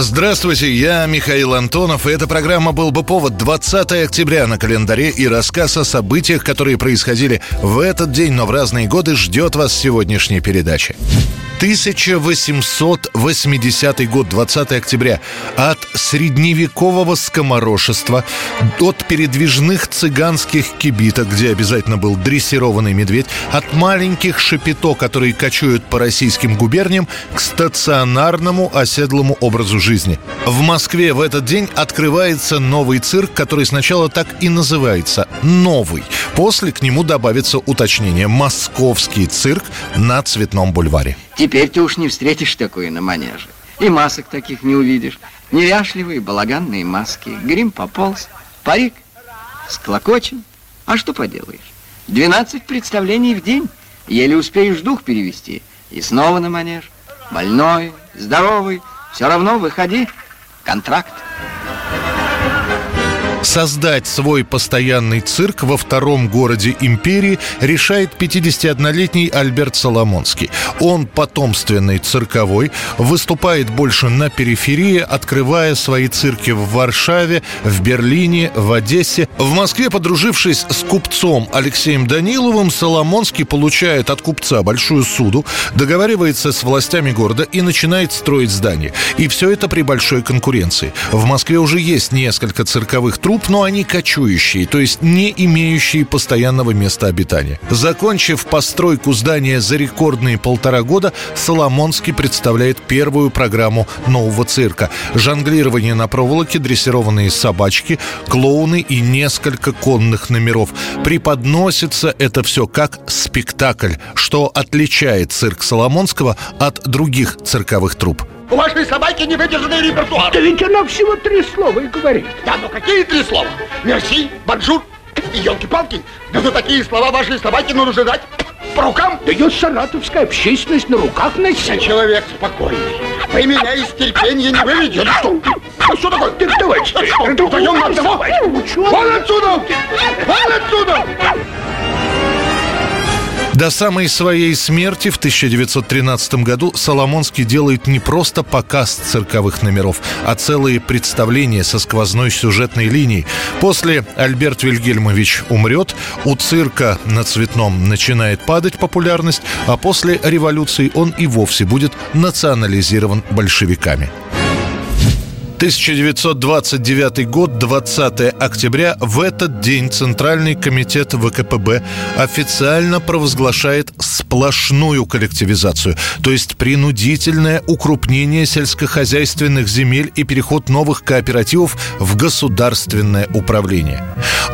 Здравствуйте, я Михаил Антонов, и эта программа «Был бы повод» 20 октября на календаре и рассказ о событиях, которые происходили в этот день, но в разные годы, ждет вас сегодняшней передачи. 1880 год, 20 октября. От средневекового скоморошества, от передвижных цыганских кибиток, где обязательно был дрессированный медведь, от маленьких шапито, которые кочуют по российским губерниям, к стационарному оседлому образу жизни. В Москве в этот день открывается новый цирк, который сначала так и называется «Новый». После к нему добавится уточнение «Московский цирк» на Цветном бульваре. Теперь ты уж не встретишь такое на манеже. И масок таких не увидишь. Неряшливые балаганные маски. Грим пополз, парик склокочен. А что поделаешь? 12 представлений в день. Еле успеешь дух перевести. И снова на манеж. Больной, здоровый. Все равно выходи. Контракт. Создать свой постоянный цирк во втором городе империи решает 51-летний Альберт Соломонский. Он потомственный цирковой, выступает больше на периферии, открывая свои цирки в Варшаве, в Берлине, в Одессе. В Москве, подружившись с купцом Алексеем Даниловым, Соломонский получает от купца большую суду, договаривается с властями города и начинает строить здание. И все это при большой конкуренции. В Москве уже есть несколько цирковых труп, но они кочующие, то есть не имеющие постоянного места обитания. Закончив постройку здания за рекордные полтора года, Соломонский представляет первую программу нового цирка. Жонглирование на проволоке, дрессированные собачки, клоуны и несколько конных номеров. Преподносится это все как спектакль, что отличает цирк Саламонского от других цирковых трупп. У вашей собаки не выдержанный репертуар. Да ведь она всего три слова и говорит. Да, ну какие три слова? Merci, bonjour и елки-палки. Да за такие слова вашей собаки нужно дать по рукам. Да ее саратовская общественность на руках Я носила. человек спокойный. Вы меня из терпения не выведете. Да что? Да что такое? Так давайте, Да что, вдвоем на одного? Вон отсюда! Вон отсюда! До самой своей смерти в 1913 году Соломонский делает не просто показ цирковых номеров, а целые представления со сквозной сюжетной линией. После Альберт Вильгельмович умрет, у цирка на Цветном начинает падать популярность, а после революции он и вовсе будет национализирован большевиками. 1929 год, 20 октября. В этот день Центральный комитет ВКПБ официально провозглашает сплошную коллективизацию, то есть принудительное укрупнение сельскохозяйственных земель и переход новых кооперативов в государственное управление.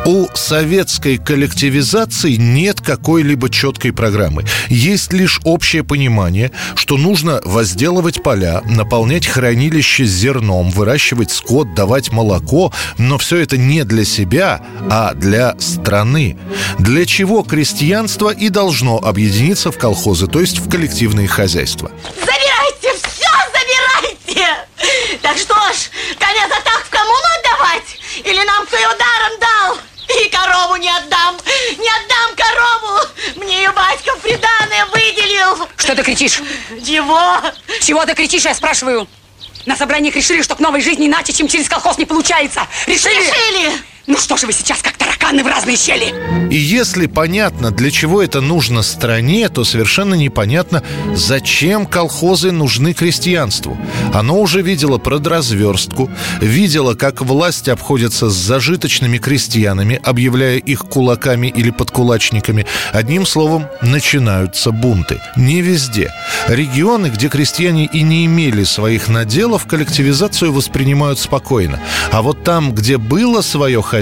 У советской коллективизации нет какой-либо четкой программы. Есть лишь общее понимание, что нужно возделывать поля, наполнять хранилище зерном, выращивать скот, давать молоко, но все это не для себя, а для страны. Для чего крестьянство и должно объединиться в колхозы, то есть в коллективные хозяйства. Забирайте, все забирайте! Так что ж, коня за так в коммуну отдавать? Или нам кто его даром дал? И корову не отдам, не отдам корову! Мне ее батька в приданое выделил! Что ты кричишь? Чего? Чего ты кричишь, я спрашиваю? На собраниях решили, что к новой жизни иначе, чем через колхоз не получается. Решили? Решили! Ну что же вы сейчас, как тараканы в разные щели? И если понятно, для чего это нужно стране, то совершенно непонятно, зачем колхозы нужны крестьянству. Оно уже видело продразверстку, видело, как власть обходится с зажиточными крестьянами, объявляя их кулаками или подкулачниками. Одним словом, начинаются бунты. Не везде. Регионы, где крестьяне и не имели своих наделов, коллективизацию воспринимают спокойно. А вот там, где было свое хозяйство,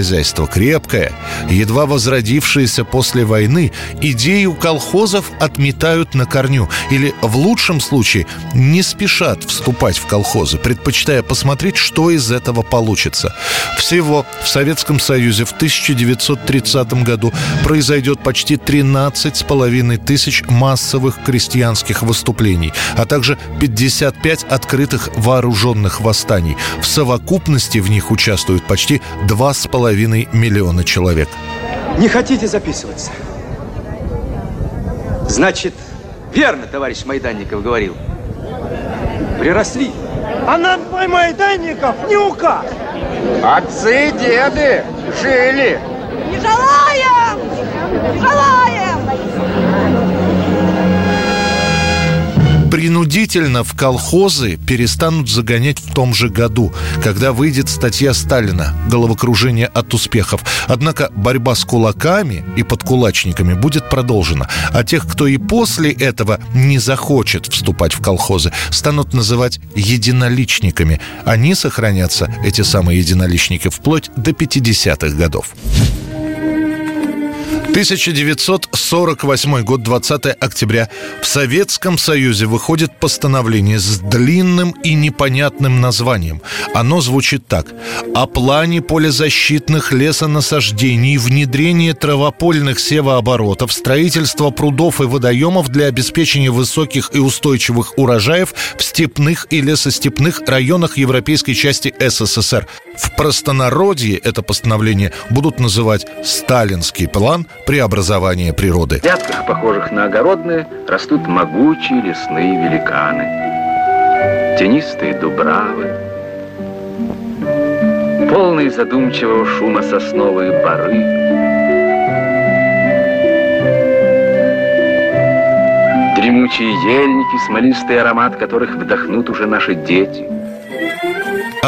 крепкое, едва возродившиеся после войны, идею колхозов отметают на корню или, в лучшем случае, не спешат вступать в колхозы, предпочитая посмотреть, что из этого получится. Всего в Советском Союзе в 1930 году произойдет почти 13,5 тысяч массовых крестьянских выступлений, а также 55 открытых вооруженных восстаний. В совокупности в них участвуют почти 2,5 миллиона человек. Не хотите записываться? Значит, верно товарищ Майданников говорил. Приросли. А над мой Майданников не указ. Отцы и деды жили. Не желаем! Не желаем! Принудительно в колхозы перестанут загонять в том же году, когда выйдет статья Сталина «Головокружение от успехов». Однако борьба с кулаками и подкулачниками будет продолжена. А тех, кто и после этого не захочет вступать в колхозы, станут называть единоличниками. Они сохранятся, эти самые единоличники, вплоть до 50-х годов. 1948 год, 20 октября. В Советском Союзе выходит постановление с длинным и непонятным названием. Оно звучит так. О плане полезащитных лесонасаждений, внедрение травопольных севооборотов, строительство прудов и водоемов для обеспечения высоких и устойчивых урожаев в степных и лесостепных районах европейской части СССР. В простонародье это постановление будут называть «Сталинский план преобразования природы». В грядках, похожих на огородные, растут могучие лесные великаны. Тенистые дубравы, полные задумчивого шума сосновые бары, дремучие ельники, смолистый аромат которых вдохнут уже наши дети –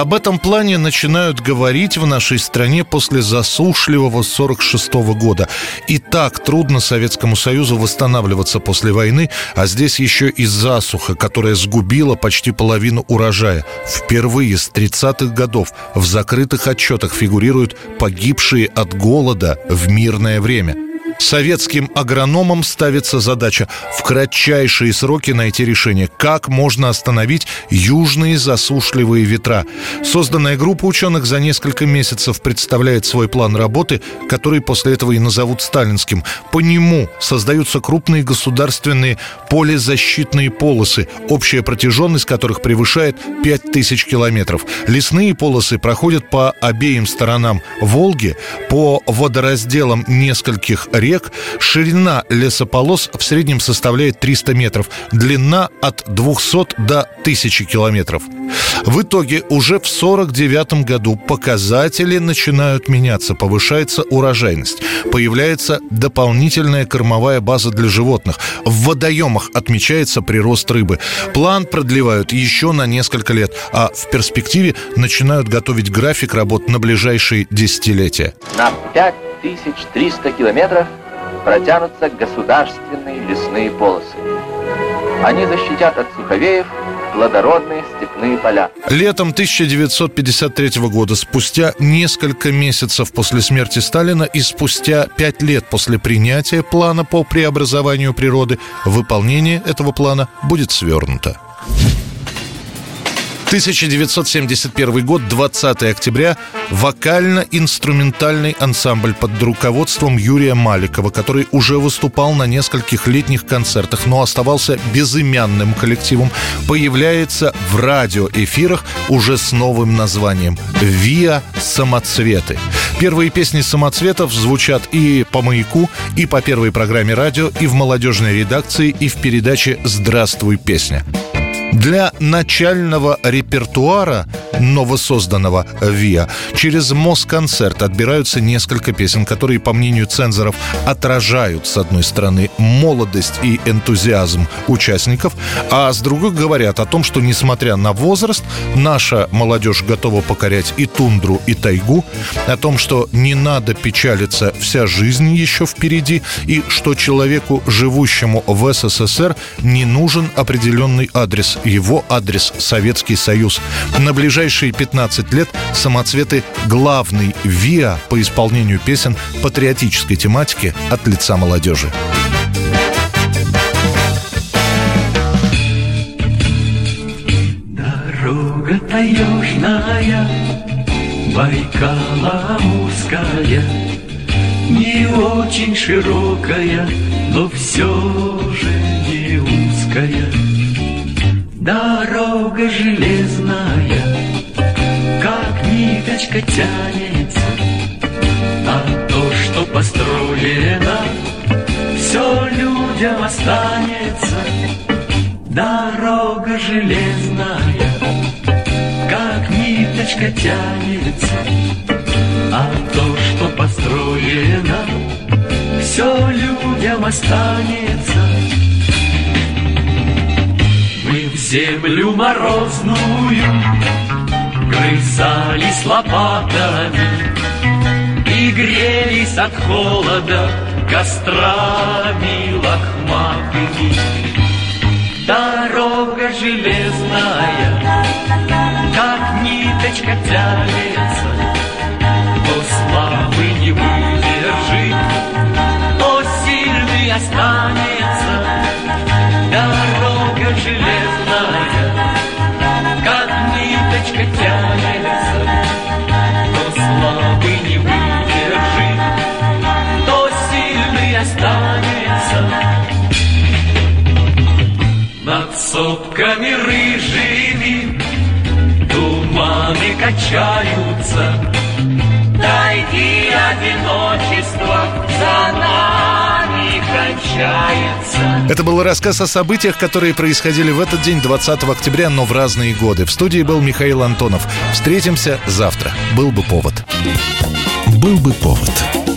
об этом плане начинают говорить в нашей стране после засушливого 46 -го года. И так трудно Советскому Союзу восстанавливаться после войны, а здесь еще и засуха, которая сгубила почти половину урожая. Впервые с 30-х годов в закрытых отчетах фигурируют погибшие от голода в мирное время – Советским агрономам ставится задача в кратчайшие сроки найти решение, как можно остановить южные засушливые ветра. Созданная группа ученых за несколько месяцев представляет свой план работы, который после этого и назовут сталинским. По нему создаются крупные государственные полезащитные полосы, общая протяженность которых превышает 5000 километров. Лесные полосы проходят по обеим сторонам Волги, по водоразделам нескольких рек рек, ширина лесополос в среднем составляет 300 метров, длина от 200 до 1000 километров. В итоге уже в 49 году показатели начинают меняться, повышается урожайность, появляется дополнительная кормовая база для животных, в водоемах отмечается прирост рыбы. План продлевают еще на несколько лет, а в перспективе начинают готовить график работ на ближайшие десятилетия. На 5300 километров протянутся государственные лесные полосы. Они защитят от суховеев плодородные степные поля. Летом 1953 года, спустя несколько месяцев после смерти Сталина и спустя пять лет после принятия плана по преобразованию природы, выполнение этого плана будет свернуто. 1971 год, 20 октября, вокально-инструментальный ансамбль под руководством Юрия Маликова, который уже выступал на нескольких летних концертах, но оставался безымянным коллективом, появляется в радиоэфирах уже с новым названием «Виа Самоцветы». Первые песни самоцветов звучат и по «Маяку», и по первой программе радио, и в молодежной редакции, и в передаче «Здравствуй, песня». Для начального репертуара новосозданного ВИА. Через Москонцерт отбираются несколько песен, которые, по мнению цензоров, отражают, с одной стороны, молодость и энтузиазм участников, а с другой говорят о том, что, несмотря на возраст, наша молодежь готова покорять и тундру, и тайгу, о том, что не надо печалиться, вся жизнь еще впереди, и что человеку, живущему в СССР, не нужен определенный адрес его адрес Советский Союз. На ближайшие 15 лет самоцветы главный ВИА по исполнению песен патриотической тематики от лица молодежи. Дорога таежная, Байкала-Амурская, Не очень широкая, но все же не узкая. Дорога железная, как ниточка тянется, А то, что построено, все людям останется. Дорога железная, как ниточка тянется, А то, что построено, все людям останется. Землю морозную Грызались лопатами И грелись от холода Кострами лохматыми. Дорога железная Как ниточка тянется То слабый не выдержит. То сильный останется туманы качаются, Дойди одиночество за нами кончается. Это был рассказ о событиях, которые происходили в этот день, 20 октября, но в разные годы. В студии был Михаил Антонов. Встретимся завтра. Был бы повод. Был бы повод.